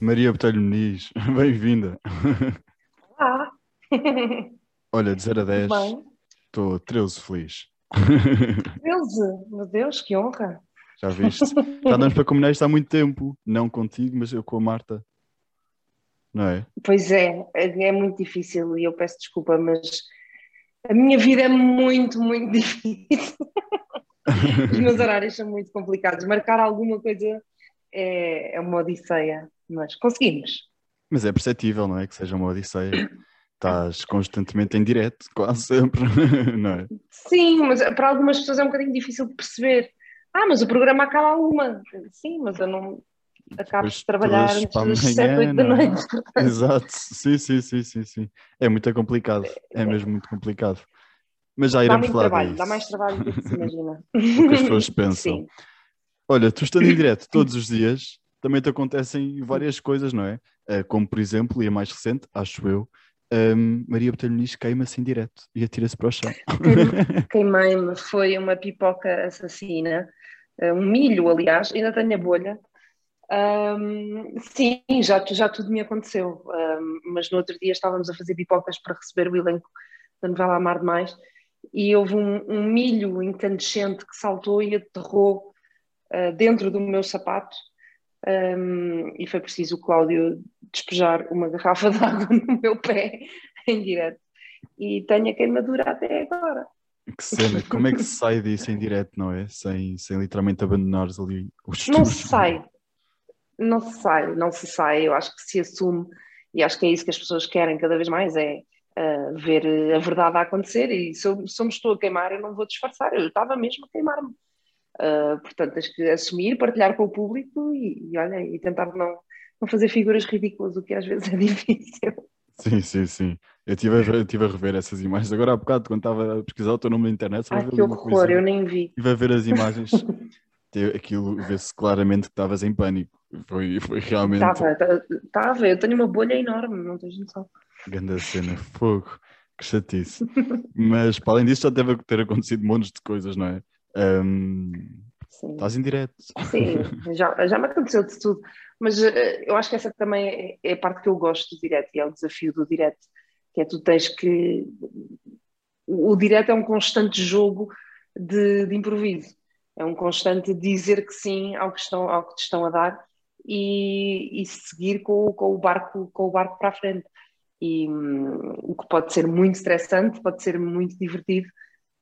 Maria Botelho Muniz, bem-vinda. Olá. Olha, de 0 a 10, Bem, estou 13 feliz. 13, meu Deus, que honra. Já viste? Já andamos para combinar isto há muito tempo. Não contigo, mas eu com a Marta. Não é? Pois é, é é muito difícil e eu peço desculpa, mas a minha vida é muito, muito difícil. Os meus horários são muito complicados. Marcar alguma coisa é, é uma odisseia, mas conseguimos. Mas é perceptível, não é? Que seja uma odisseia. Estás constantemente em direto, quase sempre, não é? Sim, mas para algumas pessoas é um bocadinho difícil de perceber. Ah, mas o programa acaba a uma. Sim, mas eu não acabo de trabalhar antes das amanhã, 7, 8 da é? noite. Exato, sim, sim, sim, sim, sim. É muito complicado, é mesmo muito complicado. Mas já iremos falar trabalho, disso. dá mais trabalho do que se imagina. O que as pessoas pensam. Sim. Olha, tu estando em direto todos os dias, também te acontecem várias coisas, não é? Eh, como, por exemplo, e a mais recente, acho eu, hum, Maria Botelho Muniz queima-se em direto e atira-se para o chão. Queimei-me, foi uma pipoca assassina, eh, um milho, aliás, ainda tenho a bolha. Ahm, sim, já, já tudo me aconteceu, Ahm, mas no outro dia estávamos a fazer pipocas para receber o elenco da novela Amar Demais e houve um, um milho incandescente que saltou e aterrou ah, dentro do meu sapato Ahm, e foi preciso o Cláudio despejar uma garrafa de água no meu pé em direto e tenho a queimadura até agora. Que cena, como é que se sai disso em direto, não é? Sem, sem literalmente abandonares ali os Não estudos. se sai, não se sai, não se sai. Eu acho que se assume, e acho que é isso que as pessoas querem cada vez mais, é ah, ver a verdade a acontecer. E se eu, se eu me estou a queimar, eu não vou disfarçar, eu estava mesmo a queimar-me. Ah, portanto, tens que assumir, partilhar com o público e, e olha, e tentar não, não fazer figuras ridículas, o que às vezes é difícil. Sim, sim, sim. Eu estive a, estive a rever essas imagens. Agora há bocado, quando estava a pesquisar o teu nome na internet, só Ai, que horror, coisinha. eu nem vi. Estive a ver as imagens. Aquilo vê-se claramente que estavas em pânico. Foi, foi realmente Estava, estava, eu tenho uma bolha enorme, não tens noção. grande cena, fogo, que chatice. Mas para além disso, já deve ter acontecido montes de coisas, não é? Ahm, Sim. estás em direto. Sim, já, já me aconteceu de tudo, mas eh, eu acho que essa também é, é a parte que eu gosto do direto e é o desafio do direto, que é tu tens que. O, direto é um constante jogo de, de improviso, é um constante dizer que sim ao que, estão, ao que te estão a dar e, e seguir com, o- com, o barco, com o barco para a frente. E hum, o que pode ser muito estressante, pode ser muito divertido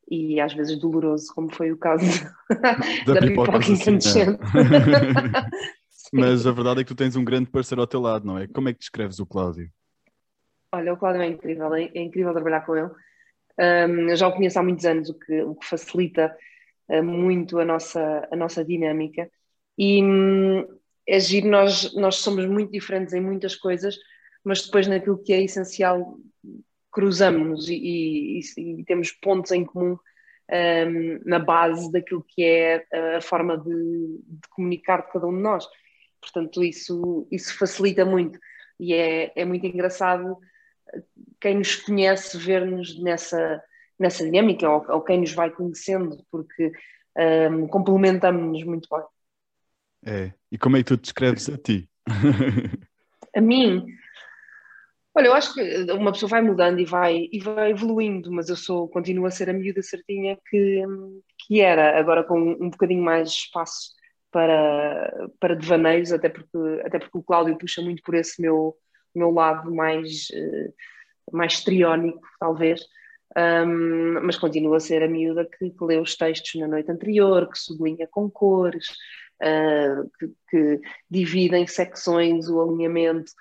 e às vezes doloroso, como foi o caso da, pipoca assassina. incandescente. Mas a verdade é que tu tens um grande parceiro ao teu lado, não é? Como é que descreves o Cláudio? Olha, o Cláudio é incrível, é, é incrível trabalhar com ele. Um, eu já o conheço há muitos anos, o que, o que facilita uh, muito a nossa, a nossa dinâmica. E hum, é giro, nós, nós somos muito diferentes em muitas coisas, mas depois naquilo que é essencial cruzamos e, e- e- temos pontos em comum um, na base daquilo que é a forma de, de comunicar de cada um de nós. Portanto, isso, isso facilita muito e é, é muito engraçado quem nos conhece ver-nos nessa, nessa dinâmica ou, ou quem nos vai conhecendo, porque um, complementamos-nos muito bem. É. E como é que tu descreves a ti? A mim, olha, eu acho que uma pessoa vai mudando e vai, e vai evoluindo, mas eu sou, continuo a ser a miúda certinha que, que era, agora com um bocadinho mais espaço para, para devaneios, até porque, até porque o Cláudio puxa muito por esse meu, meu lado mais, eh, mais histriónico, talvez. Um, mas continua a ser a miúda que, que lê os textos na noite anterior, que sublinha com cores, uh, que, que divide em secções o alinhamento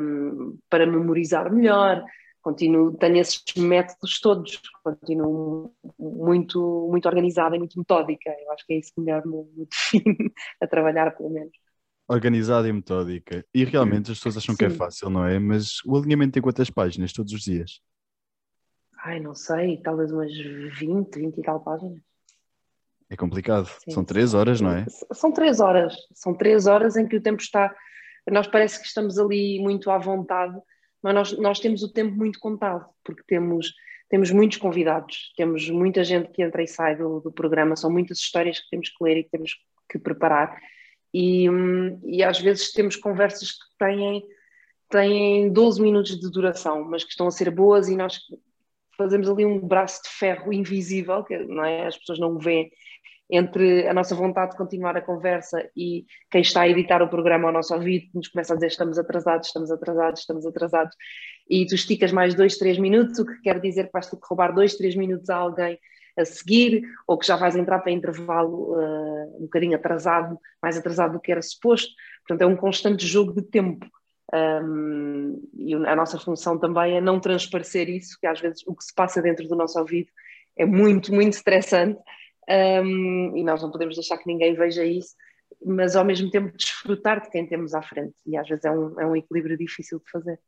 um, para memorizar melhor. Continuo, tenho esses métodos todos, continuo muito, muito organizada e muito metódica. Eu acho que é isso que melhor me, me define a trabalhar, pelo menos. Organizada e metódica. E realmente as pessoas acham que é Sim. fácil, não é? Mas o alinhamento tem quantas páginas todos os dias? Ai, não sei, talvez umas 20, 20 e tal páginas. É complicado. Sim. São três horas, não é? São três horas. São três horas em que o tempo está. Nós parece que estamos ali muito à vontade, mas nós, nós temos o tempo muito contado, porque temos, temos muitos convidados, temos muita gente que entra e sai do, do programa, são muitas histórias que temos que ler e que temos que preparar. E, hum, e às vezes temos conversas que têm, têm 12 minutos de duração, mas que estão a ser boas e nós fazemos ali um braço de ferro invisível, que não é? as pessoas não o veem, entre a nossa vontade de continuar a conversa e quem está a editar o programa ao nosso ouvido nos começa a dizer estamos atrasados, estamos atrasados, estamos atrasados, e tu esticas mais dois, três minutos, o que quer dizer que vais ter que roubar dois, três minutos a alguém a seguir, ou que já vais entrar para intervalo uh, um bocadinho atrasado, mais atrasado do que era suposto. Portanto, é um constante jogo de tempo. Um, e a nossa função também é não transparecer isso, que às vezes o que se passa dentro do nosso ouvido é muito, muito estressante um, e nós não podemos deixar que ninguém veja isso, mas ao mesmo tempo desfrutar de quem temos à frente. E às vezes é um, é um equilíbrio difícil de fazer.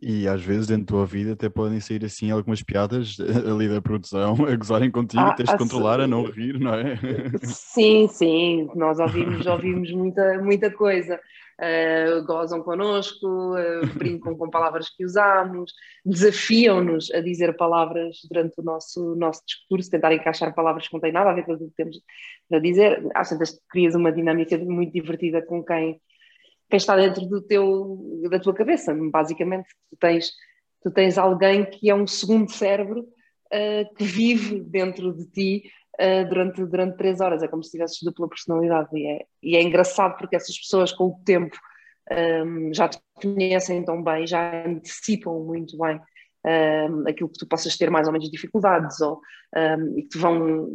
E às vezes dentro da tua vida até podem sair assim algumas piadas ali da produção a gozarem contigo ah, tens de controlar a não rir, não é? Sim, sim, nós ouvimos, ouvimos muita, muita coisa uh, gozam connosco, uh, brincam com palavras que usamos, desafiam-nos a dizer palavras durante o nosso, nosso discurso, tentar encaixar palavras que não têm nada a ver com o que temos a dizer. Às vezes crias uma dinâmica muito divertida com quem, quem está dentro do teu, da tua cabeça, basicamente. Tu tens, tu tens alguém que é um segundo cérebro uh, que vive dentro de ti uh, durante, durante três horas. É como se tivesses dupla personalidade. E é, e é engraçado porque essas pessoas, com o tempo, um, ehm, já te conhecem tão bem, já antecipam muito bem um, aquilo que tu possas ter mais ou menos dificuldades ou, um, e que te vão.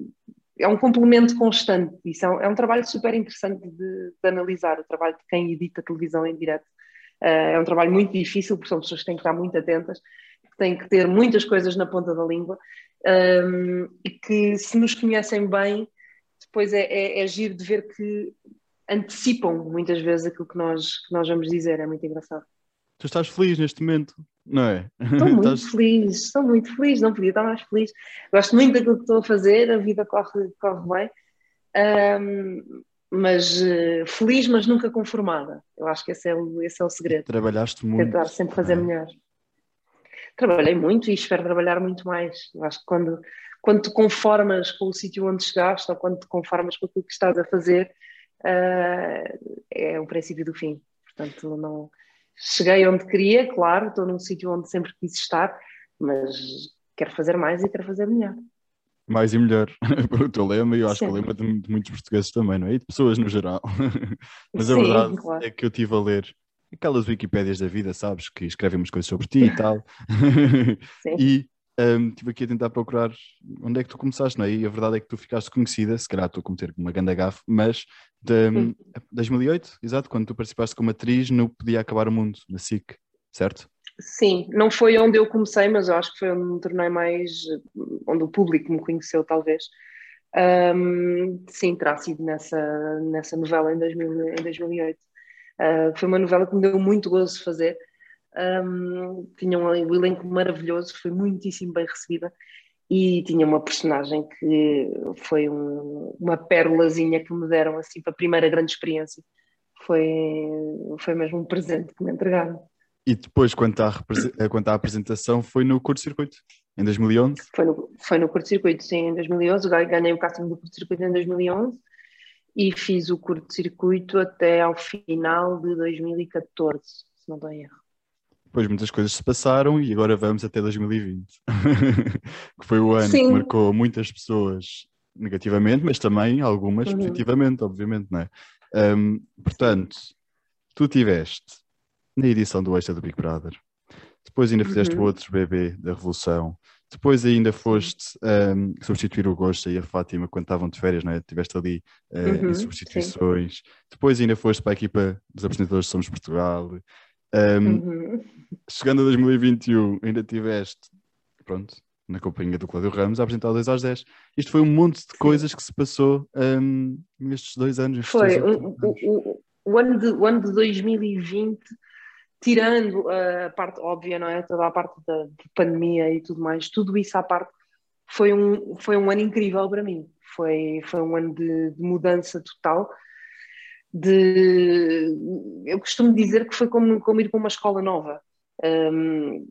É um complemento constante. Isso é um, é um trabalho super interessante de, de, analisar, o trabalho de quem edita televisão em direto. Uh, é um trabalho muito difícil, porque são pessoas que têm que estar muito atentas, que têm que ter muitas coisas na ponta da língua um, e que se nos conhecem bem, depois é, é, é giro de ver que antecipam muitas vezes aquilo que nós, que nós vamos dizer, é muito engraçado. Tu estás feliz neste momento, não é? Estou muito estás... feliz, estou muito feliz, não podia estar mais feliz. Gosto muito daquilo que estou a fazer, a vida corre, corre bem, um, mas uh, feliz, mas nunca conformada. Eu acho que esse é o, esse é o segredo. Trabalhaste muito. Tentar sempre fazer é. melhor trabalhei muito e espero trabalhar muito mais. Eu acho que quando, quando te conformas com o sítio onde chegaste ou quando te conformas com aquilo que estás a fazer, uh, é o princípio do fim. Portanto, não cheguei onde queria, claro, estou num sítio onde sempre quis estar, mas quero fazer mais e quero fazer melhor. Mais e melhor, o teu lema, e eu acho Sim. que o lema de, de, muitos portugueses também, não é? E de pessoas no geral. mas a verdade claro. é que eu estive a ler aquelas Wikipédias da vida, sabes, que escrevem umas coisas sobre ti e tal. e um, estive aqui a tentar procurar onde é que tu começaste, não é? E a verdade é que tu ficaste conhecida, se calhar estou a cometer uma ganda gafe, mas de um, 2008, exato, quando tu participaste como atriz no Podia Acabar o Mundo, na SIC, certo? Sim, não foi onde eu comecei, mas eu acho que foi onde me tornei mais, onde o público me conheceu, talvez. Um, sim, terá sido nessa, nessa novela em, 2000, em 2008. Uh, foi uma novela que me deu muito gozo fazer. Um, tinha um, elenco maravilhoso, foi muitíssimo bem recebida e tinha uma personagem que foi um, uma pérolazinha que me deram assim para a primeira grande experiência. Foi, foi mesmo um presente que me entregaram. E depois, quanto à, quanto à apresentação, foi no curto-circuito, em 2011? Foi no, foi no curto-circuito, sim, em 2011. Ganhei o casting do curto-circuito em 2011 e fiz o curto-circuito até ao final de 2014, se não estou em erro. Depois muitas coisas se passaram e agora vamos até 2020, que foi o ano Sim. que marcou muitas pessoas negativamente, mas também algumas uhum. positivamente, obviamente, não é? Um, portanto, tu tiveste na edição do Extra do Big Brother, depois ainda fizeste uhum. outro bebê da Revolução, depois ainda foste um, substituir o Gosta e a Fátima quando estavam de férias, não é? Tiveste ali uh, uhum, em substituições. Sim. Depois ainda foste para a equipa dos apresentadores de Somos Portugal. Um, uhum. Chegando a 2021, ainda tiveste, pronto, na companhia do Cláudio Ramos, a apresentar 2 às 10. Isto foi um monte de coisas que se passou um, nestes dois anos. Foi, o, o, o, ano de, o ano de 2020 tirando a parte óbvia, não é? Toda a parte da pandemia e tudo mais, tudo isso à parte, foi um, foi um ano incrível para mim. Foi, foi um ano de, de mudança total. De, eu costumo dizer que foi como, como ir para uma escola nova. Um,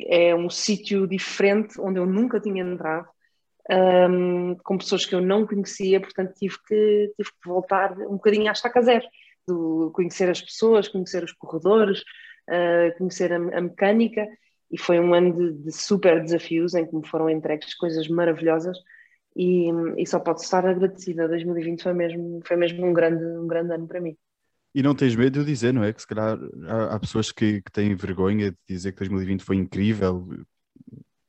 é um sítio diferente onde eu nunca tinha entrado. um, com pessoas que eu não conhecia, portanto tive que, tive que voltar um bocadinho à estaca zero, conhecer as pessoas, conhecer os corredores, uh, conhecer a, a, mecânica, e foi um ano de, de, super desafios em que me foram entregues coisas maravilhosas e, e só posso estar agradecida. 2020 foi mesmo, foi mesmo um, grande, um grande ano para mim. E não tens medo de dizer, não é? Que se calhar há, há pessoas que, que, têm vergonha de dizer que 2020 foi incrível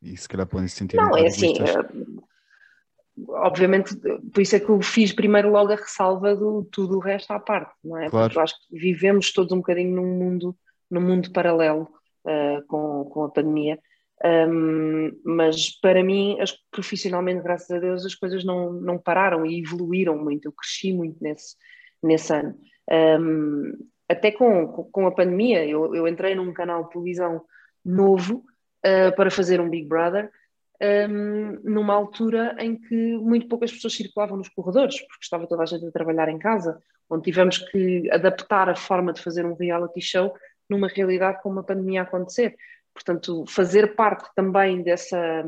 e se calhar podem se sentir. Não, é assim. Uh, obviamente, por isso é que eu fiz primeiro logo a ressalva do tudo o resto à parte, não é? Claro. Porque eu acho que vivemos todos um bocadinho num mundo, num mundo paralelo uh, com, com a pandemia. Um, mas para mim, as, profissionalmente, graças a Deus, as coisas não, não pararam e evoluíram muito. Eu cresci muito nesse, nesse ano. Um, até com, com a pandemia, eu, eu entrei num canal de televisão novo uh, para fazer um Big Brother, um, numa altura em que muito poucas pessoas circulavam nos corredores, porque estava toda a gente a trabalhar em casa, onde tivemos que adaptar a forma de fazer um reality show numa realidade com uma pandemia a acontecer. Portanto, fazer parte também dessa,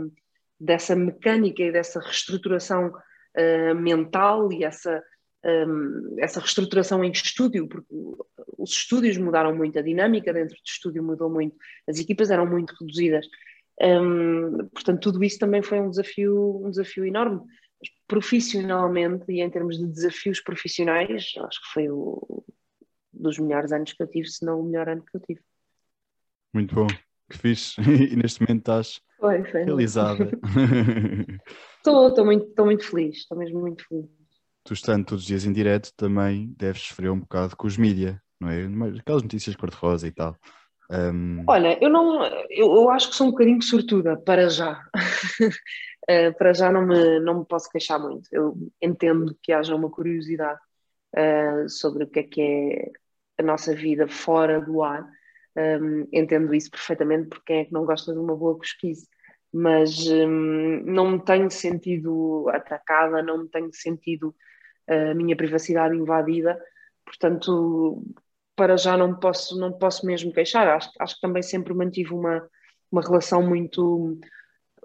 dessa mecânica e dessa reestruturação uh, mental e essa um, essa reestruturação em estúdio, porque os estúdios mudaram muito, a dinâmica dentro do estúdio mudou muito, as equipas eram muito reduzidas. Um, portanto, tudo isso também foi um desafio, um desafio enorme. Profissionalmente e em termos de desafios profissionais, acho que foi o dos melhores anos que eu tive, se não o melhor ano que eu tive. Muito bom, que fixe. E neste momento estás foi, foi realizada. Estou muito, muito feliz, estou mesmo muito feliz tu estando todos os dias em direto, também deves sofrer um bocado com os mídia, não é? Aquelas notícias cor-de-rosa e tal. Um... Olha, eu não, eu, eu, acho que sou um bocadinho sortuda para já. uh, para já não me, não me posso queixar muito. Eu entendo que haja uma curiosidade uh, sobre o que é que é a nossa vida fora do ar. Um, entendo isso perfeitamente, porque quem é que não gosta de uma boa pesquisa? Mas um, não me tenho sentido atacada, não me tenho sentido a minha privacidade invadida, portanto, para já não posso, não posso mesmo queixar. Acho, acho que também sempre mantive uma, uma relação muito,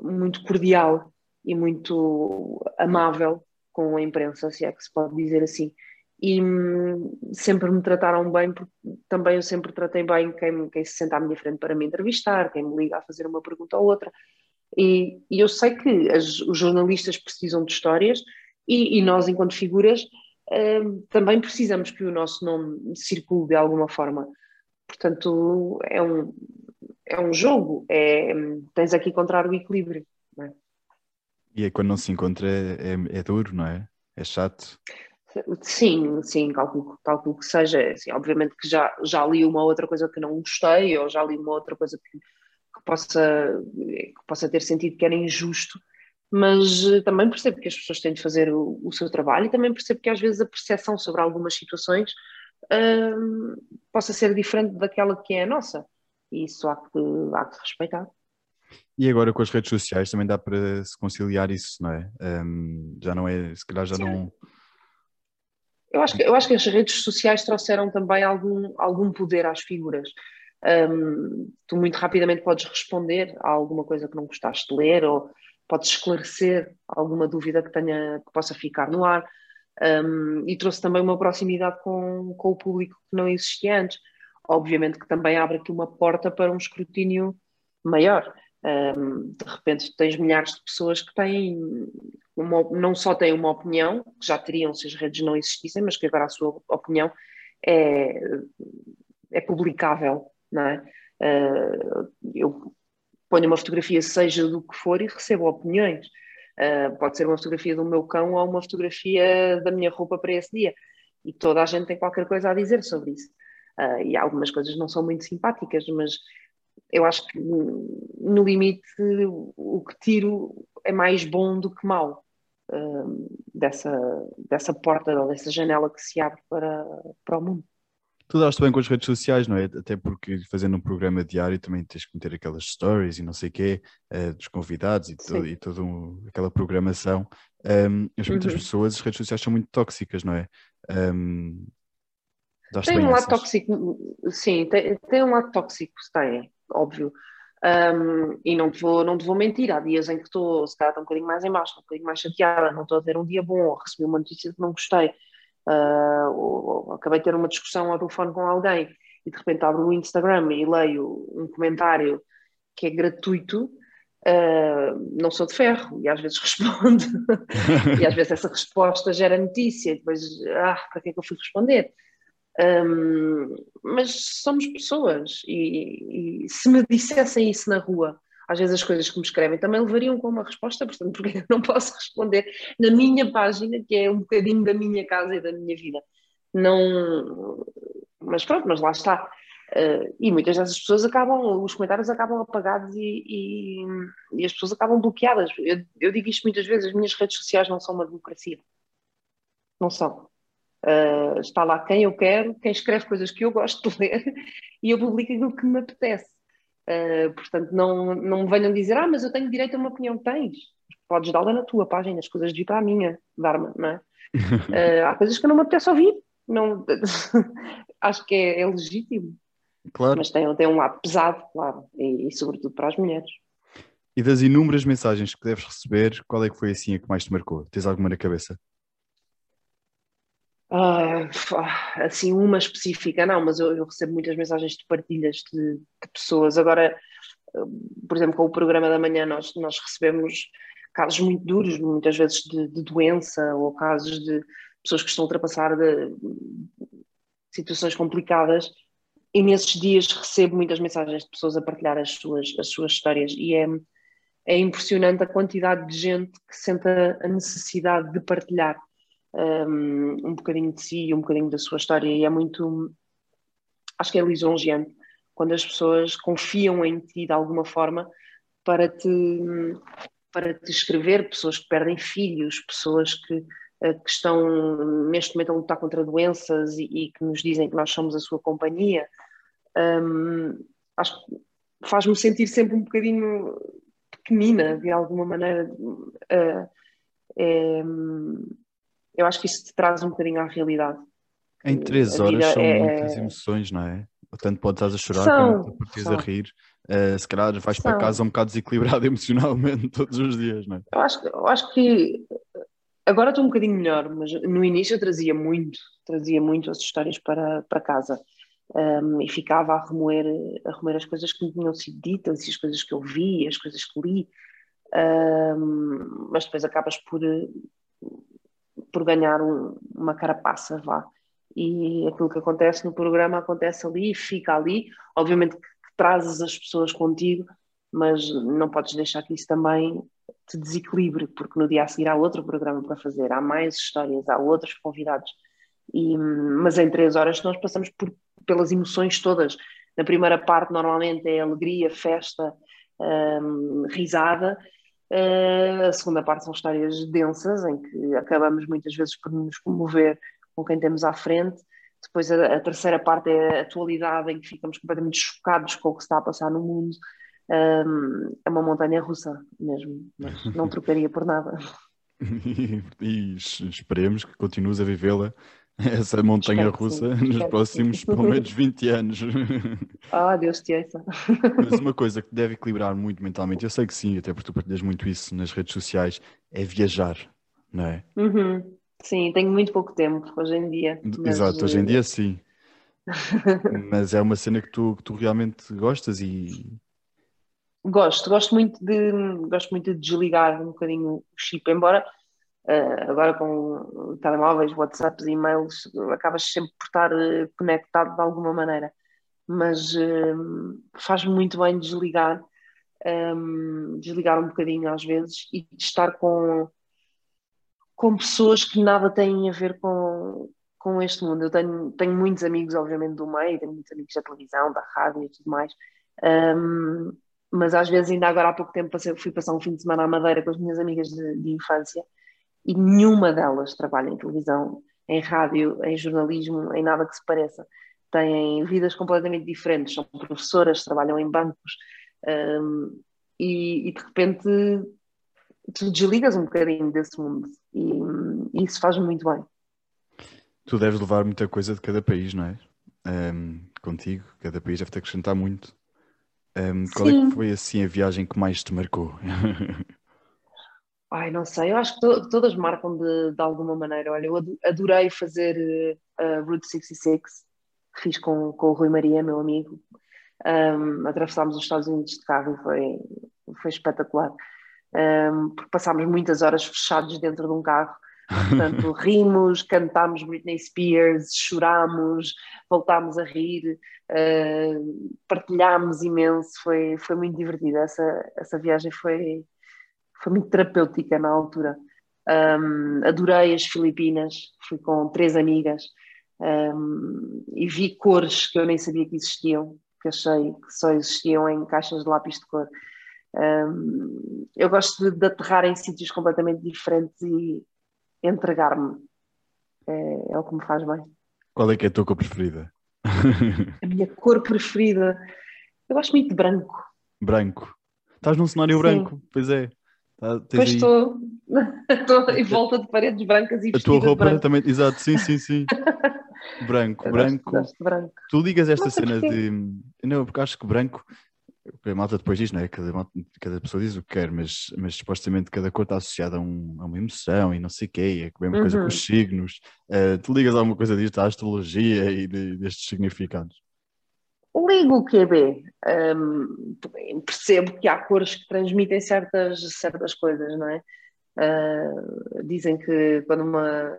muito cordial e muito amável com a imprensa, se é que se pode dizer assim. E hum, sempre me trataram bem, porque também eu sempre tratei bem quem, quem se senta à minha frente para me entrevistar, quem me liga a fazer uma pergunta ou outra. E, e eu sei que as, os jornalistas precisam de histórias, e, e nós, enquanto figuras, uh, também precisamos que o nosso nome circule de alguma forma. Portanto, é um, é um jogo, é, tens aqui encontrar o equilíbrio. É? E é quando não se encontra é, é, duro, não é? É chato. Sim, sim, calculo, calculo que seja. Assim, obviamente que já, já li uma outra coisa que não gostei, ou já li uma outra coisa que, que possa, que possa ter sentido que era injusto, mas eh, também percebo que as pessoas têm de fazer o, o, seu trabalho e também percebo que às vezes a percepção sobre algumas situações hum, possa ser diferente daquela que é a nossa. E isso há que, há que respeitar. E agora com as redes sociais também dá para se conciliar isso, não é? Um, já não é, se calhar já Sim. não. Eu acho, que, eu acho que as redes sociais trouxeram também algum, algum poder às figuras. Um, tu muito rapidamente podes responder a alguma coisa que não gostaste de ler ou pode esclarecer alguma dúvida que tenha que possa ficar no ar um, e trouxe também uma proximidade com, com o público que não existia antes. Obviamente que também abre aqui uma porta para um escrutínio maior. Um, de repente tens milhares de pessoas que têm uma, não só têm uma opinião, que já teriam se as redes não existissem, mas que agora a sua opinião é, é publicável, não é? Uh, eu ponho uma fotografia, seja do que for, e recebo opiniões. Uh, pode ser uma fotografia do meu cão ou uma fotografia da minha roupa para esse dia. E toda a gente tem qualquer coisa a dizer sobre isso. Uh, e algumas coisas não são muito simpáticas, mas eu acho que no limite o que tiro é mais bom do que mau uh, dessa, dessa porta ou dessa janela que se abre para, para o mundo. Tu daste bem com as redes sociais, não é? Até porque fazendo um programa diário também tens que meter aquelas stories e não sei o quê, uh, dos convidados e, todo, e toda um, aquela programação. Um, mas muitas uhum. pessoas, as redes sociais são muito tóxicas, não é? Um, tem um lado tóxico, sim, tem, tem um lado tóxico, tem, óbvio. Um, e não te, vou, não te vou mentir, há dias em que estou, se calhar, um bocadinho mais em baixo, um bocadinho mais chateada, não estou a ter um dia bom, ou recebi uma notícia que não gostei, uh, ou, ou, acabei de ter uma discussão ao telefone com alguém e de repente abro o Instagram e leio um comentário que é gratuito, uh, não sou de ferro e às vezes respondo, e às vezes essa resposta gera notícia, e depois, ah, para que é que eu fui responder? Um, mas somos pessoas e, e, se me dissessem isso na rua, às vezes as coisas que me escrevem também levariam com uma resposta, portanto, porque eu não posso responder na minha página, que é um bocadinho da minha casa e da minha vida. Não, mas pronto, mas lá está. Uh, e muitas dessas pessoas acabam, os comentários acabam apagados e, e, e as pessoas acabam bloqueadas. Eu, eu digo isto muitas vezes: as minhas redes sociais não são uma democracia. Não são. Uh, está lá quem eu quero, quem escreve coisas que eu gosto de ler e eu publico aquilo que me apetece. Uh, portanto, não, não me venham dizer, ah, mas eu tenho direito a uma opinião. Tens, podes dá-la na tua página, as coisas de para a minha, dar-me, não é? Uh, há coisas que não me apetece ouvir, não, acho que é, é, legítimo. Claro. Mas tem, tem um lado pesado, claro, e, e sobretudo para as mulheres. E das inúmeras mensagens que deves receber, qual é que foi assim a que mais te marcou? Tens alguma na cabeça? Uh, assim, uma específica, não, mas eu, eu, recebo muitas mensagens de partilhas de, de, pessoas. Agora, por exemplo, com o programa da manhã, nós, nós recebemos casos muito duros, muitas vezes de, de doença ou casos de pessoas que estão a ultrapassar de, situações complicadas. E nesses dias recebo muitas mensagens de pessoas a partilhar as suas, as suas histórias, e é, é impressionante a quantidade de gente que sente a necessidade de partilhar um, um bocadinho de si, um bocadinho da sua história, e é muito. Acho que é lisonjeante quando as pessoas confiam em ti de alguma forma para te, para te escrever, pessoas que perdem filhos, pessoas que, eh, que estão neste momento a lutar contra doenças e, e, que nos dizem que nós somos a sua companhia. Um, acho que faz-me sentir sempre um bocadinho pequenina, de alguma maneira. Uh, eu acho que isso te traz um bocadinho à realidade. Em três horas são é... muitas emoções, não é? Tanto podes estar a chorar são, como podes a rir. Uh, se calhar vais são. para casa um bocado desequilibrado emocionalmente todos os dias, não é? Eu acho, eu acho que agora estou um bocadinho melhor, mas no início eu trazia muito, trazia muito as histórias para, para casa. Um, e ficava a remoer, a remoer as coisas que me tinham sido ditas e as coisas que eu vi, as coisas que li. Um, mas depois acabas por, por ganhar um, uma carapaça, vá. E aquilo que acontece no programa acontece ali, fica ali. Obviamente que trazes as pessoas contigo, mas não podes deixar que isso também te desequilibre, porque no dia a seguir há outro programa para fazer, há mais histórias, há outros convidados. E, mas em três horas nós passamos por, pelas emoções todas. Na primeira parte, normalmente, é alegria, festa, hum, risada, Uh, a segunda parte são histórias densas, em que acabamos muitas vezes por nos comover com quem temos à frente. Depois a, a, terceira parte é a atualidade, em que ficamos completamente chocados com o que está a passar no mundo. Um, é uma montanha russa mesmo, mas não trocaria por nada. e, e esperemos que continues a vivê-la essa montanha russa nos próximos pelo menos 20 anos. Ah, Deus te ouça. Mas uma coisa que deve equilibrar muito mentalmente, eu sei que sim, até porque tu partilhas muito isso nas redes sociais, é viajar, não é? Uhum. Sim, tenho muito pouco tempo hoje em dia. Mas... Exato, hoje em dia sim. mas é uma cena que tu, que tu realmente gostas e. Gosto, gosto muito de gosto muito de desligar um bocadinho o chip, embora Uh, agora com telemóveis, WhatsApps, e-mails, acabas sempre por estar uh, conectado de alguma maneira. Mas uh, faz muito bem desligar, um, desligar um bocadinho às vezes e estar com, com pessoas que nada têm a ver com, com este mundo. Eu tenho, tenho muitos amigos, obviamente, do meio, tenho muitos amigos da televisão, da rádio e tudo mais. Um, mas às vezes, ainda agora há pouco tempo, passei, fui passar um fim de semana à Madeira com as minhas amigas de, de infância e nenhuma delas trabalha em televisão, em rádio, em jornalismo, em nada que se pareça. Têm vidas completamente diferentes, são professoras, trabalham em bancos um, e, e, de repente tu desligas um bocadinho desse mundo e, e isso faz muito bem. Tu deves levar muita coisa de cada país, não é? Um, contigo, cada país deve te acrescentar muito. Um, qual Sim. é que foi assim a viagem que mais te marcou? Ai, não sei, eu acho que to todas marcam de, de alguma maneira. Olha, eu adorei fazer a uh, Route 66, fiz com, com o Rui Maria, meu amigo. Um, atravessámos os Estados Unidos de carro e foi, foi espetacular. Um, porque passámos muitas horas fechados dentro de um carro. Portanto, rimos, cantámos Britney Spears, chorámos, voltámos a rir, uh, partilhámos imenso, foi, foi muito divertido. Essa, essa viagem foi, foi muito terapêutica na altura. Um, adorei as Filipinas, fui com três amigas um, e vi cores que eu nem sabia que existiam, que achei que só existiam em caixas de lápis de cor. Um, eu gosto de, de, aterrar em sítios completamente diferentes e entregar-me. É, é, o que me faz bem. Qual é que é a tua cor preferida? A minha cor preferida? Eu gosto muito de branco. Branco? Estás num cenário Sim. branco, pois é. Tá, pois aí... estou, estou em volta de paredes brancas e A tua roupa também, exato, sim, sim, sim. branco, branco. Gosto, gosto branco. Tu ligas esta cena de. Não, porque acho que branco. A malta depois diz, não é? Cada, cada pessoa diz o que quer, mas, mas supostamente cada cor está associada a, um, a uma emoção e não sei o quê, é a mesma uhum. coisa com os uhum. signos. Uh, tu ligas alguma coisa disto à astrologia e de, destes significados? Ligo o QB, um, percebo que há cores que transmitem certas, certas coisas, não é? Uh, dizem que quando uma,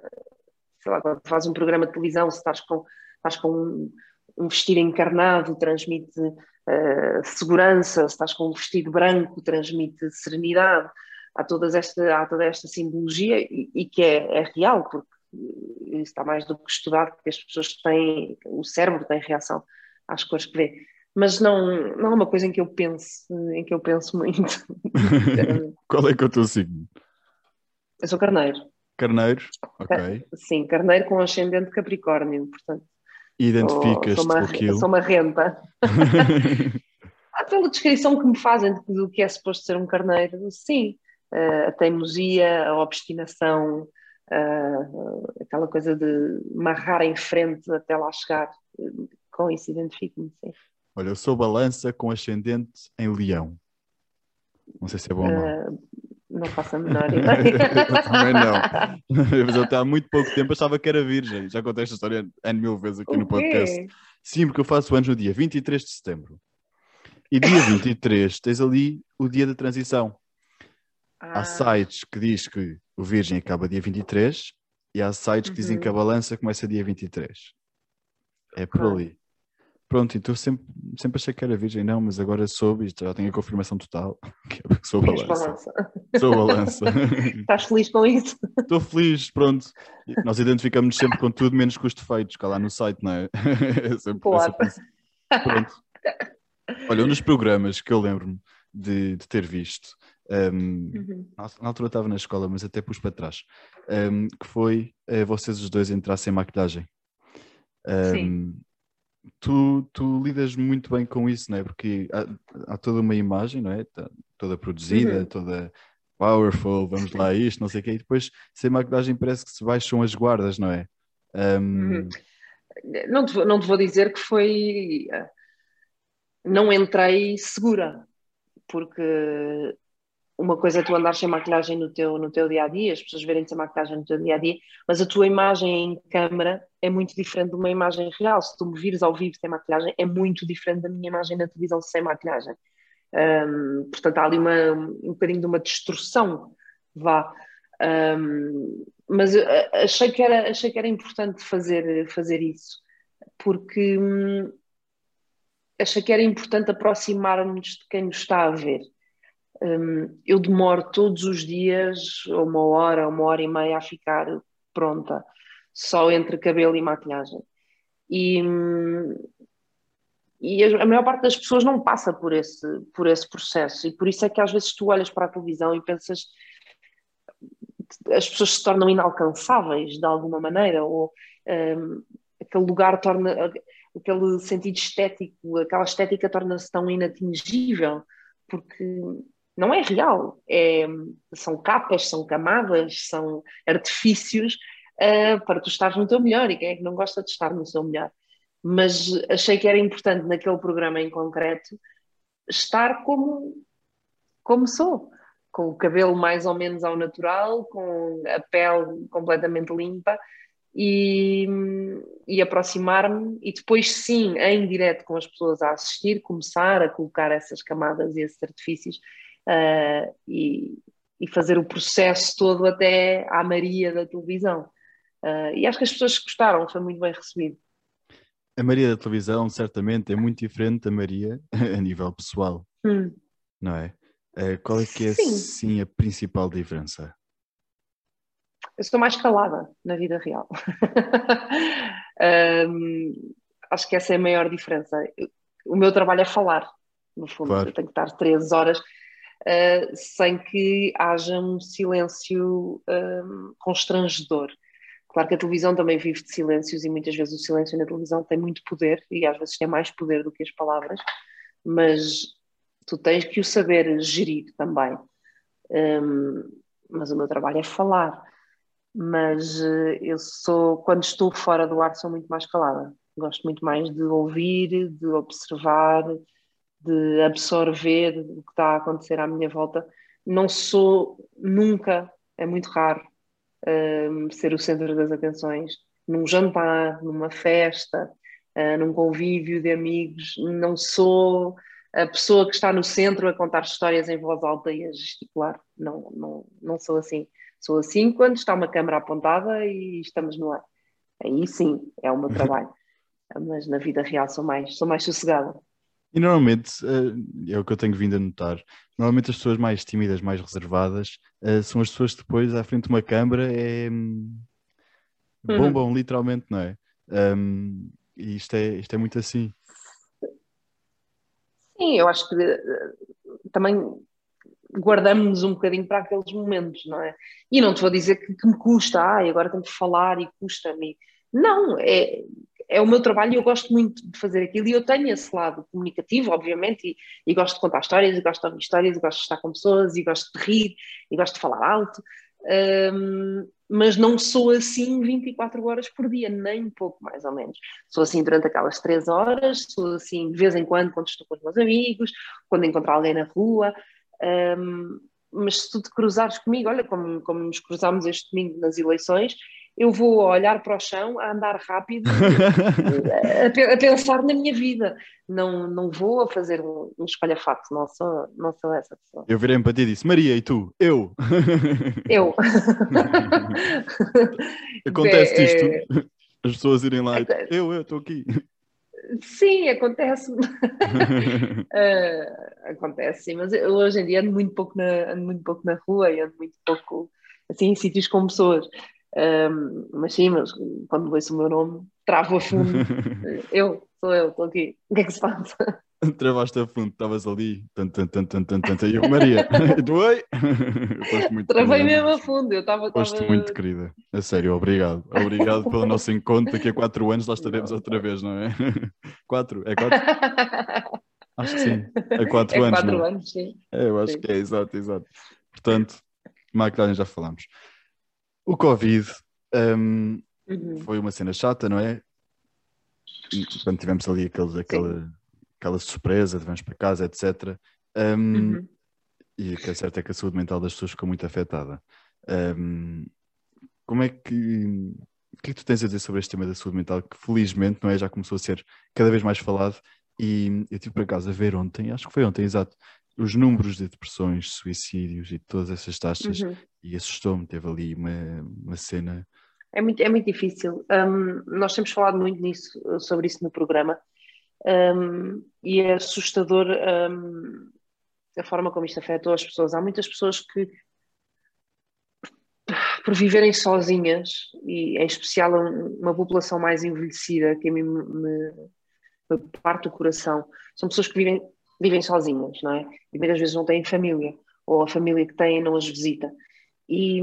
sei lá, quando faz um programa de televisão, se estás com, estás com um, um vestido encarnado, transmite uh, segurança, se estás com um vestido branco, transmite serenidade. Há, todas esta, há toda esta simbologia e, e que é, é real, porque está mais do que estudado, porque as pessoas têm, o cérebro tem reação às cores que vê. Mas não, não é uma coisa em que eu penso, em que eu penso muito. Qual é que é o teu signo? Eu sou carneiro. Carneiro, ok. Sim, carneiro com ascendente Capricórnio, portanto. Identificas-te com aquilo? Sou uma renta. Pela descrição que me fazem do que é suposto ser um carneiro, sim. Uh, a teimosia, a obstinação, uh, aquela coisa de marrar em frente até lá chegar com isso identifico-me, sim. Olha, eu sou balança com ascendente em leão. Não sei se é bom ou não. Uh, não faço a menor ideia. também não. Mas eu até há muito pouco tempo achava que era virgem. Já contei esta história N mil vezes aqui o no podcast. Quê? Sim, porque eu faço anos no dia 23 de setembro. E dia 23 tens ali o dia da transição. Ah. Há sites que diz que o virgem acaba dia 23 e há sites que dizem que a uhum. balança começa dia 23. É por ali. Pronto, então sempre, sempre achei que era virgem, não, mas agora soube e já tenho a confirmação total sou balança. balança. Sou balança. Estás feliz com isso? Estou feliz, pronto. Nós identificamos sempre com tudo menos com os defeitos, cá lá no site, não é? é sempre, claro. É sempre pronto. Olha, um dos programas que eu lembro-me de, de, ter visto, um, uhum. na, altura estava na escola, mas até pus para trás, um, que foi uh, vocês os dois entrassem em maquilhagem. Um, Sim tu, tu lidas muito bem com isso, não é? Porque há, há toda uma imagem, não é? Tá, toda produzida, uhum. toda powerful, vamos lá isto, não sei o quê, e depois sem maquilhagem parece que se baixam as guardas, não é? Um... Uhum. Não, te, não te vou dizer que foi. Eh, não entrei segura, porque uma coisa é tu andar sem maquilhagem no teu, no teu dia a dia, as pessoas verem sem maquilhagem no teu dia a dia, mas a tua imagem em câmara é muito diferente de uma imagem real. Se tu me vires ao vivo sem maquilhagem, é muito diferente da minha imagem na televisão sem maquilhagem. Um, portanto, há ali uma, um bocadinho de uma destrução, vá. Um, mas achei que, era, achei que era importante fazer, fazer isso, porque hum, achei que era importante aproximar-nos de quem nos está a ver um, eu demoro todos os dias, uma hora, uma hora e meia a ficar pronta, só entre cabelo e maquilhagem. E, e a maior parte das pessoas não passa por esse, por esse processo, e por isso é que às vezes tu olhas para a televisão e pensas as pessoas se tornam inalcançáveis de alguma maneira, ou um, aquele lugar torna aquele sentido estético, aquela estética torna-se tão inatingível, porque não é real. É, são capas, são camadas, são artifícios uh, para tu estares no teu melhor. E quem é que não gosta de estar no seu melhor? Mas achei que era importante naquele programa em concreto estar como, como sou, com o cabelo mais ou menos ao natural, com a pele completamente limpa e, e aproximar-me e depois sim, em direto com as pessoas a assistir, começar a colocar essas camadas e esses artifícios uh, e, e, fazer o processo todo até à Maria da televisão. Uh, e acho que as pessoas gostaram, foi muito bem recebido. A Maria da televisão certamente é muito diferente da Maria a nível pessoal, hum. não é? Uh, qual é que é sim. sim a principal diferença? eu sou mais calada na vida real. um, acho que essa é a maior diferença. O meu trabalho é falar, no fundo. Claro. Eu tenho que estar três horas uh, sem que haja um silêncio um, constrangedor. Claro que a televisão também vive de silêncios e muitas vezes o silêncio na televisão tem muito poder e às vezes tem mais poder do que as palavras, mas tu tens que o saber gerir também. Um, mas o meu trabalho é falar mas eh, eu sou, quando estou fora do ar, sou muito mais calada. Gosto muito mais de ouvir, de observar, de absorver o que está a acontecer à minha volta. Não sou nunca, é muito raro, um, ehm, ser o centro das atenções. Num jantar, numa festa, uh, num convívio de amigos, não sou a pessoa que está no centro a contar histórias em voz alta e a gesticular. Não, não, não sou assim. Sou assim quando está uma câmera apontada e estamos no ar. Aí sim, é o meu trabalho. Mas na vida real sou mais, sou mais sossegada. E normalmente, eh, é o que eu tenho vindo a notar, normalmente as pessoas mais tímidas, mais reservadas, eh, são as pessoas que depois, à frente de uma câmara, é... Hum, bombam, uhum. literalmente, não é? Um, e isto é, isto é muito assim. Sim, eu acho que eh, também guardamos-nos um bocadinho para aqueles momentos, não é? E não te vou dizer que, que me custa, ah, agora tenho que falar e custa-me. Não, é, é o meu trabalho e eu gosto muito de fazer aquilo. E eu tenho esse lado comunicativo, obviamente, e, e gosto de contar histórias, e gosto de ouvir histórias, e gosto de estar com pessoas, e gosto de rir, e gosto de falar alto, um, mas não sou assim 24 horas por dia, nem um pouco mais ou menos. Sou assim durante aquelas 3 horas, sou assim de vez em quando, quando estou com os meus amigos, quando encontro alguém na rua, um, mas se tu te cruzares comigo, olha como, como nos cruzámos este domingo nas eleições, eu vou olhar para o chão, a andar rápido, a, a, pensar na minha vida. Não, não vou a fazer um, um espalhafato, não sou, não sou essa pessoa. Eu virei para ti e disse, Maria, e tu? Eu. Eu. Acontece isto, é... as pessoas irem lá e eu, eu estou aqui. Sim, acontece. uh, acontece, sim, mas eu hoje em dia ando muito pouco na, ando muito pouco na rua e ando muito pouco assim, em sítios com pessoas. Um, mas sim, mas quando ouço o meu nome, travo a fundo. eu, sou eu, estou aqui. O que é que se passa? Travaste a fundo, estavas ali, tan, tan, tan, tan, tan, tan, e eu, Maria, oi? Travei mesmo a fundo, eu estava. Gosto tava... muito, querida, a sério, obrigado. Obrigado pelo nosso encontro. Daqui a quatro anos lá estaremos não. outra vez, não é? Quatro? É quatro? Acho que sim, é quatro é anos. Quatro não? anos, sim. É, eu acho sim. que é, exato, exato. Portanto, maquilhagem já falamos. O Covid um, uhum. foi uma cena chata, não é? quando tivemos ali aquele, aquela surpresa de vamos para casa, etc. Um, uhum. E o que é certo é que a saúde mental das pessoas ficou muito afetada. Um, como é que. O que é que tu tens a dizer sobre este tema da saúde mental que felizmente não é, já começou a ser cada vez mais falado e eu tive por acaso a ver ontem, acho que foi ontem, exato, os números de depressões, suicídios e todas essas taxas uhum. e assustou-me, teve ali uma, uma cena. É muito, é muito difícil. Um, nós temos falado muito nisso, sobre isso no programa um, e é assustador um, a forma como isto afetou as pessoas. Há muitas pessoas que, por viverem sozinhas, e em especial uma população mais envelhecida, que a mim me, me, me parte o coração, são pessoas que vivem, vivem sozinhas, não é? E muitas vezes não têm família, ou a família que têm não as visita. E,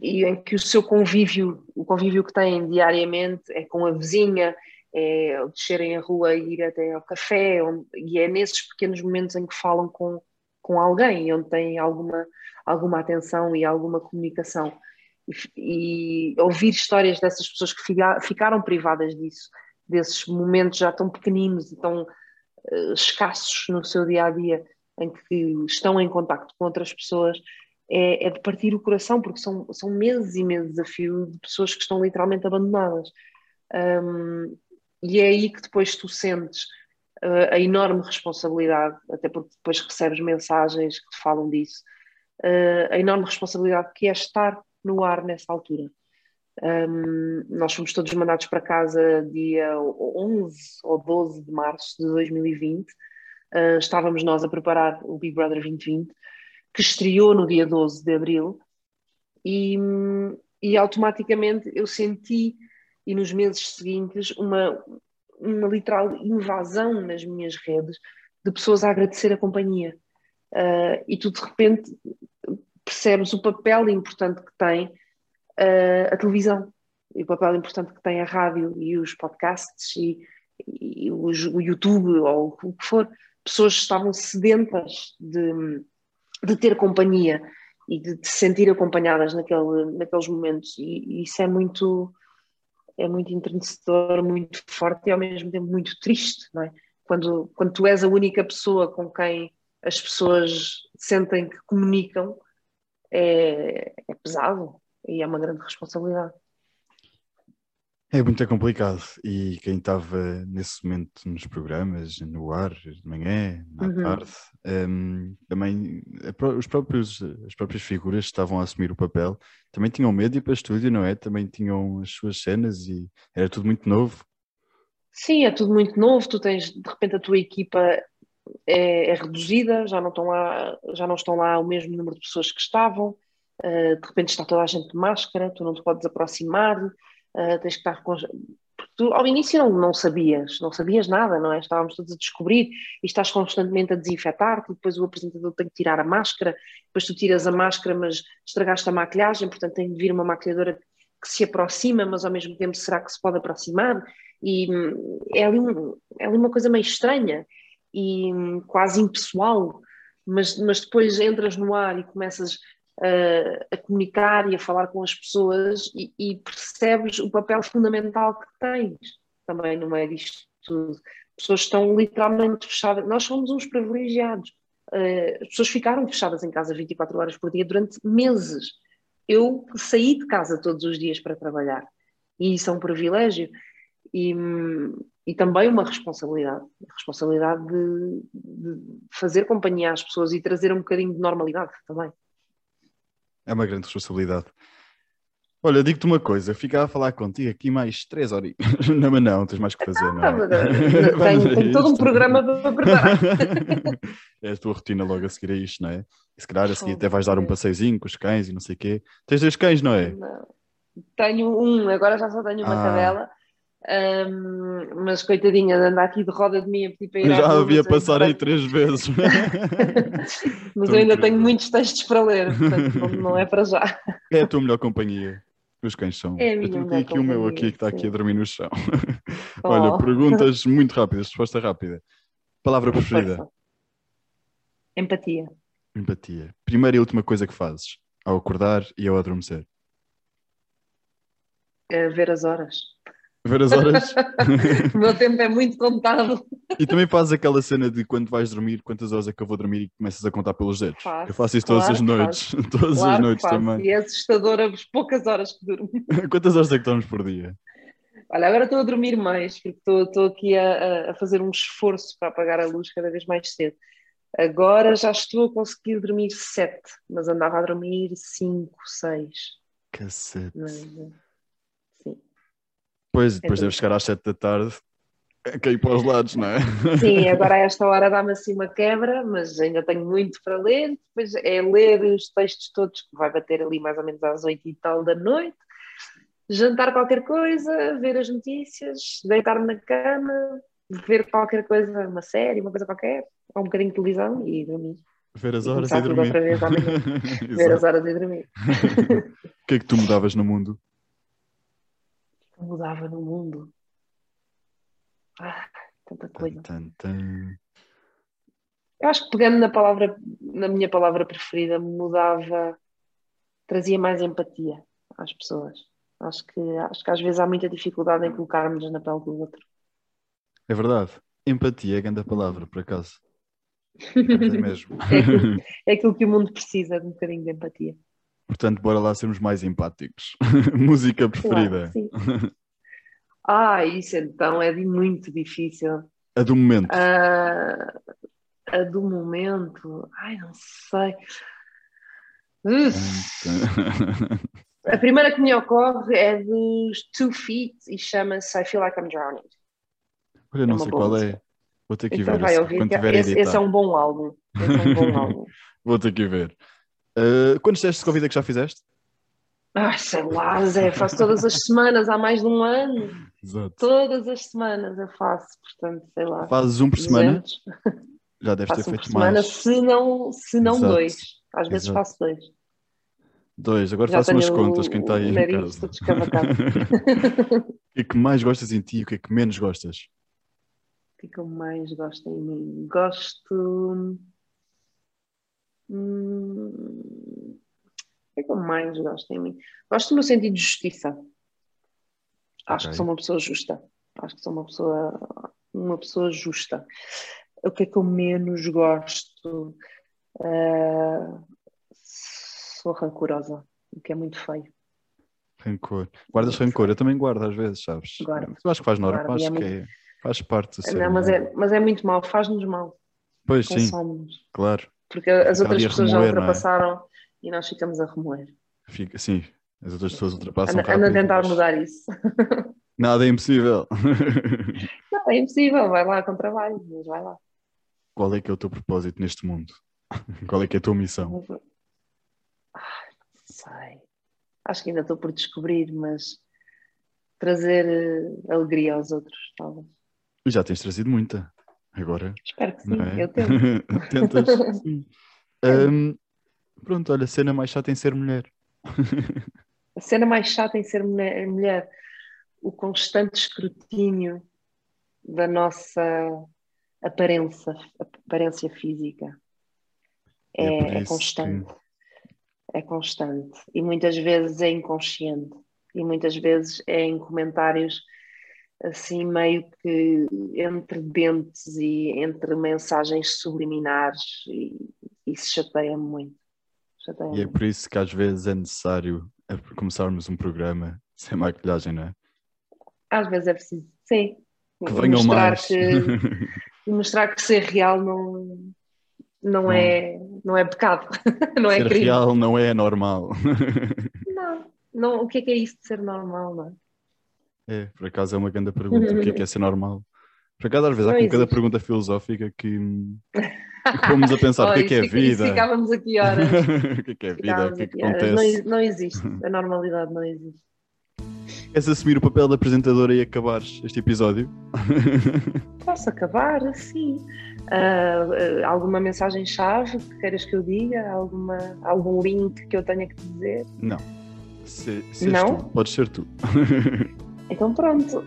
e em que o seu convívio, o convívio que têm diariamente é com a vizinha, é descerem a rua e ir até ao café, onde, e é nesses pequenos momentos em que falam com, com alguém, onde têm alguma, alguma atenção e alguma comunicação. E, e ouvir histórias dessas pessoas que fica, ficaram privadas disso, desses momentos já tão pequeninos e tão escassos no seu dia a dia, em que estão em contacto com outras pessoas, é, é, de partir o coração, porque são, são meses e meses a fio de pessoas que estão literalmente abandonadas. Um, e é aí que depois tu sentes uh, a enorme responsabilidade, até porque depois recebes mensagens que te falam disso, uh, a enorme responsabilidade que é estar no ar nessa altura. Um, nós fomos todos mandados para casa dia 11 ou 12 de março de 2020. Uh, estávamos nós a preparar o Big Brother 2020, que estreou no dia 12 de abril, e, e automaticamente eu senti e nos meses seguintes uma, uma literal invasão nas minhas redes de pessoas a agradecer a companhia. Uh, e tu de repente percebes o papel importante que tem a televisão, e o papel importante que tem a rádio e os podcasts e, e os, o YouTube ou o que for. Pessoas estavam sedentas de, de ter companhia e de, se sentir acompanhadas naquele, naqueles momentos, e, e isso é muito é muito entrenecedor, muito forte e ao mesmo tempo muito triste, não é? Quando, quando tu és a única pessoa com quem as pessoas sentem que comunicam, é, é pesado e é uma grande responsabilidade. É muito complicado e quem estava nesse momento nos programas, no ar, de manhã, na uhum. tarde, um, também os próprios, as próprias figuras estavam a assumir o papel, também tinham medo de ir para o estúdio, não é? Também tinham as suas cenas e era tudo muito novo. Sim, é tudo muito novo, tu tens, de repente a tua equipa é, é reduzida, já não, estão lá, já não estão lá o mesmo número de pessoas que estavam, uh, de repente está toda a gente de máscara, tu não te podes aproximar, uh, tens que estar com. Tu, ao início não, não sabias, não sabias nada, não é? Estávamos todos a descobrir e estás constantemente a desinfetar-te, depois o apresentador tem que tirar a máscara, depois tu tiras a máscara, mas estragaste a maquilhagem, portanto tem de vir uma maquilhadora que se aproxima, mas ao mesmo tempo será que se pode aproximar? E hum, é ali, é ali uma coisa meio estranha e hum, quase impessoal, mas, mas depois entras no ar e começas a comunicar e a falar com as pessoas e, e, percebes o papel fundamental que tens também no meio disto tudo. As pessoas estão literalmente fechadas. Nós somos uns privilegiados. Uh, as pessoas ficaram fechadas em casa 24 horas por dia durante meses. Eu saí de casa todos os dias para trabalhar e isso é um privilégio e, e também uma responsabilidade. A responsabilidade de, de fazer companhia às pessoas e trazer um bocadinho de normalidade também. É uma grande responsabilidade. Olha, digo-te uma coisa, ficava a falar contigo aqui mais três horas. Não, mas não, tens mais que fazer, não é? Tenho, tenho todo um programa para preparar. é a tua rotina logo a seguir a isto, não é? E se calhar a seguir até vais dar um passeiozinho com os cães e não sei o quê. Tens dois cães, não é? Não. Tenho um, agora já só tenho uma ah. cadela. Um, mas coitadinha, anda aqui de roda de mim a pedir para ir Já havia passar aí três vezes. mas eu ainda tenho muitos textos para ler, portanto não é para já. É a tua melhor companhia. Os cães são. É eu tenho aqui o meu aqui que está aqui a dormir no chão. Oh. Olha, perguntas muito rápidas, resposta rápida. Palavra preferida? Empatia. Empatia. Primeira e última coisa que fazes ao acordar e ao adormecer? É ver as horas ver as horas. o meu tempo é muito contado. E também fazes aquela cena de quando vais dormir, quantas horas é que eu vou dormir e começas a contar pelos dedos. Faço, eu faço isso todas as noites. Todas claro as noites também. E é assustador as poucas horas que durmo. Quantas horas é que dormes por dia? Olha, agora estou a dormir mais, porque estou, estou aqui a, a fazer um esforço para apagar a luz cada vez mais cedo. Agora já estou a conseguir dormir sete, mas andava a dormir cinco, seis. Cacete. Mas, Pois, depois deve chegar às sete da tarde a cair para os lados, não é? Sim, agora a esta hora dá-me assim uma quebra, mas ainda tenho muito para ler. Depois é ler os textos todos, que vai bater ali mais ou menos às oito e tal da noite. Jantar qualquer coisa, ver as notícias, deitar-me na cama, ver qualquer coisa, uma série, uma coisa qualquer, ou um bocadinho de televisão e dormir. Ver as horas e, e dormir. ver as horas e dormir. o que é que tu mudavas no mundo? Mudava no mundo. Ah, tanta coisa. Eu acho que pegando na palavra, na minha palavra preferida, mudava, trazia mais empatia às pessoas. Acho que, acho que às vezes há muita dificuldade em colocarmos na pele do outro. É verdade. Empatia é grande palavra, por acaso. É mesmo. É aquilo, é aquilo que o mundo precisa, de um bocadinho de empatia. Portanto, bora lá sermos mais empáticos. Música preferida? Claro, ah, isso então é muito difícil. A do momento. Uh, a do momento. Ai, não sei. a primeira que me ocorre é dos Two Feet e chama-se I Feel Like I'm Drowning. Olha, não é sei qual música. é. Vou ter que então ver. Vai ouvir, quando tiver esse, esse, é um bom álbum. Esse é um bom álbum. Vou ter que ver. Uh, quantos testes de Covid é que já fizeste? Ah, sei lá, Zé, faço todas as semanas, há mais de um ano. Exato. Todas as semanas eu faço, portanto, sei lá. Fazes um por 200. semana? Já deves faço ter um feito semana, mais. Se não, se não dois. Às vezes Exato. faço dois. Dois, agora Já faço umas contas, quem está aí em casa. o que é que mais gostas em ti e o que é que menos gostas? O que é que eu mais gosto em mim? Gosto. Hum... O que é que eu mais gosto em mim? Gosto do meu sentido de justiça. Acho okay. que sou uma pessoa justa. Acho que sou uma pessoa, uma pessoa justa. O que é que eu menos gosto? Uh, sou rancorosa, o que é muito feio. Rancor. Guardas rancor? Eu também guardo às vezes, sabes? Guardo. Eu acho que faz normal, acho é muito... que é, faz parte. Não, mas é, mas é muito mal, faz-nos mal. Pois sim, claro. Porque as outras pessoas remoer, já é? ultrapassaram é? e nós ficamos a remoer. Fica, sim, as outras pessoas ultrapassam. Anda, anda a tentar mudar isso. Nada é impossível. Não, é impossível, vai lá com trabalho, mas vai lá. Qual é que é o teu propósito neste mundo? Qual é que é a tua missão? Ah, não sei. Acho que ainda estou por descobrir, mas trazer uh, alegria aos outros, talvez. Já tens trazido muita, agora. Espero que sim, é? eu tento. Tentas, sim. Um, pronto, olha, a cena mais chata em ser mulher. a cena mais chata em ser mulher, mulher o constante escrutínio da nossa aparência, aparência física. É, é, é constante. Que... É constante. E muitas vezes é inconsciente. E muitas vezes é em comentários assim meio que entre dentes e entre mensagens subliminares e isso chateia-me muito. Chateia e é por isso que às vezes é necessário começarmos um programa sem maquilhagem, não é? Às vezes é preciso, sim. Que venham mostrar mais. Que, mostrar que ser real não, não, não. é, não é pecado, não é ser crime. real não é normal. Não, não, o que é que é isso de ser normal, não é? É, por acaso é uma grande pergunta, o que é que é ser normal? Por acaso às vezes há com cada pergunta filosófica que, fomos a pensar o que é que é vida. Ficávamos aqui horas. o que é que é vida, o que é que acontece. Não, não existe, a normalidade não existe. Queres assumir o papel da apresentadora e acabares este episódio? Posso acabar, sim. Uh, alguma mensagem-chave que queiras que eu diga? Alguma, algum link que eu tenha que dizer? Não. Se, se Não? Tu, podes ser tu. Então pronto.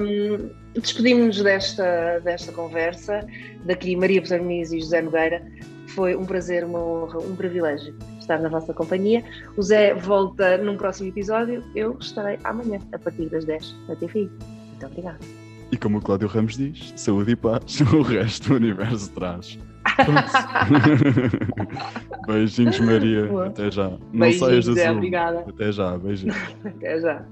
Um, Despedimos-nos desta, desta conversa. Daqui Maria Pesarniz e José Nogueira. Foi um prazer, uma honra, um privilégio estar na vossa companhia. O Zé volta num próximo episódio. Eu estarei amanhã, a partir das 10, na TVI. Muito obrigada. E como o Cláudio Ramos diz, saúde e paz, o resto do universo traz. beijinhos, Maria. Boa. Até já. Não beijinhos, saias do Zé, Obrigada. Até já. Beijinhos. Até já.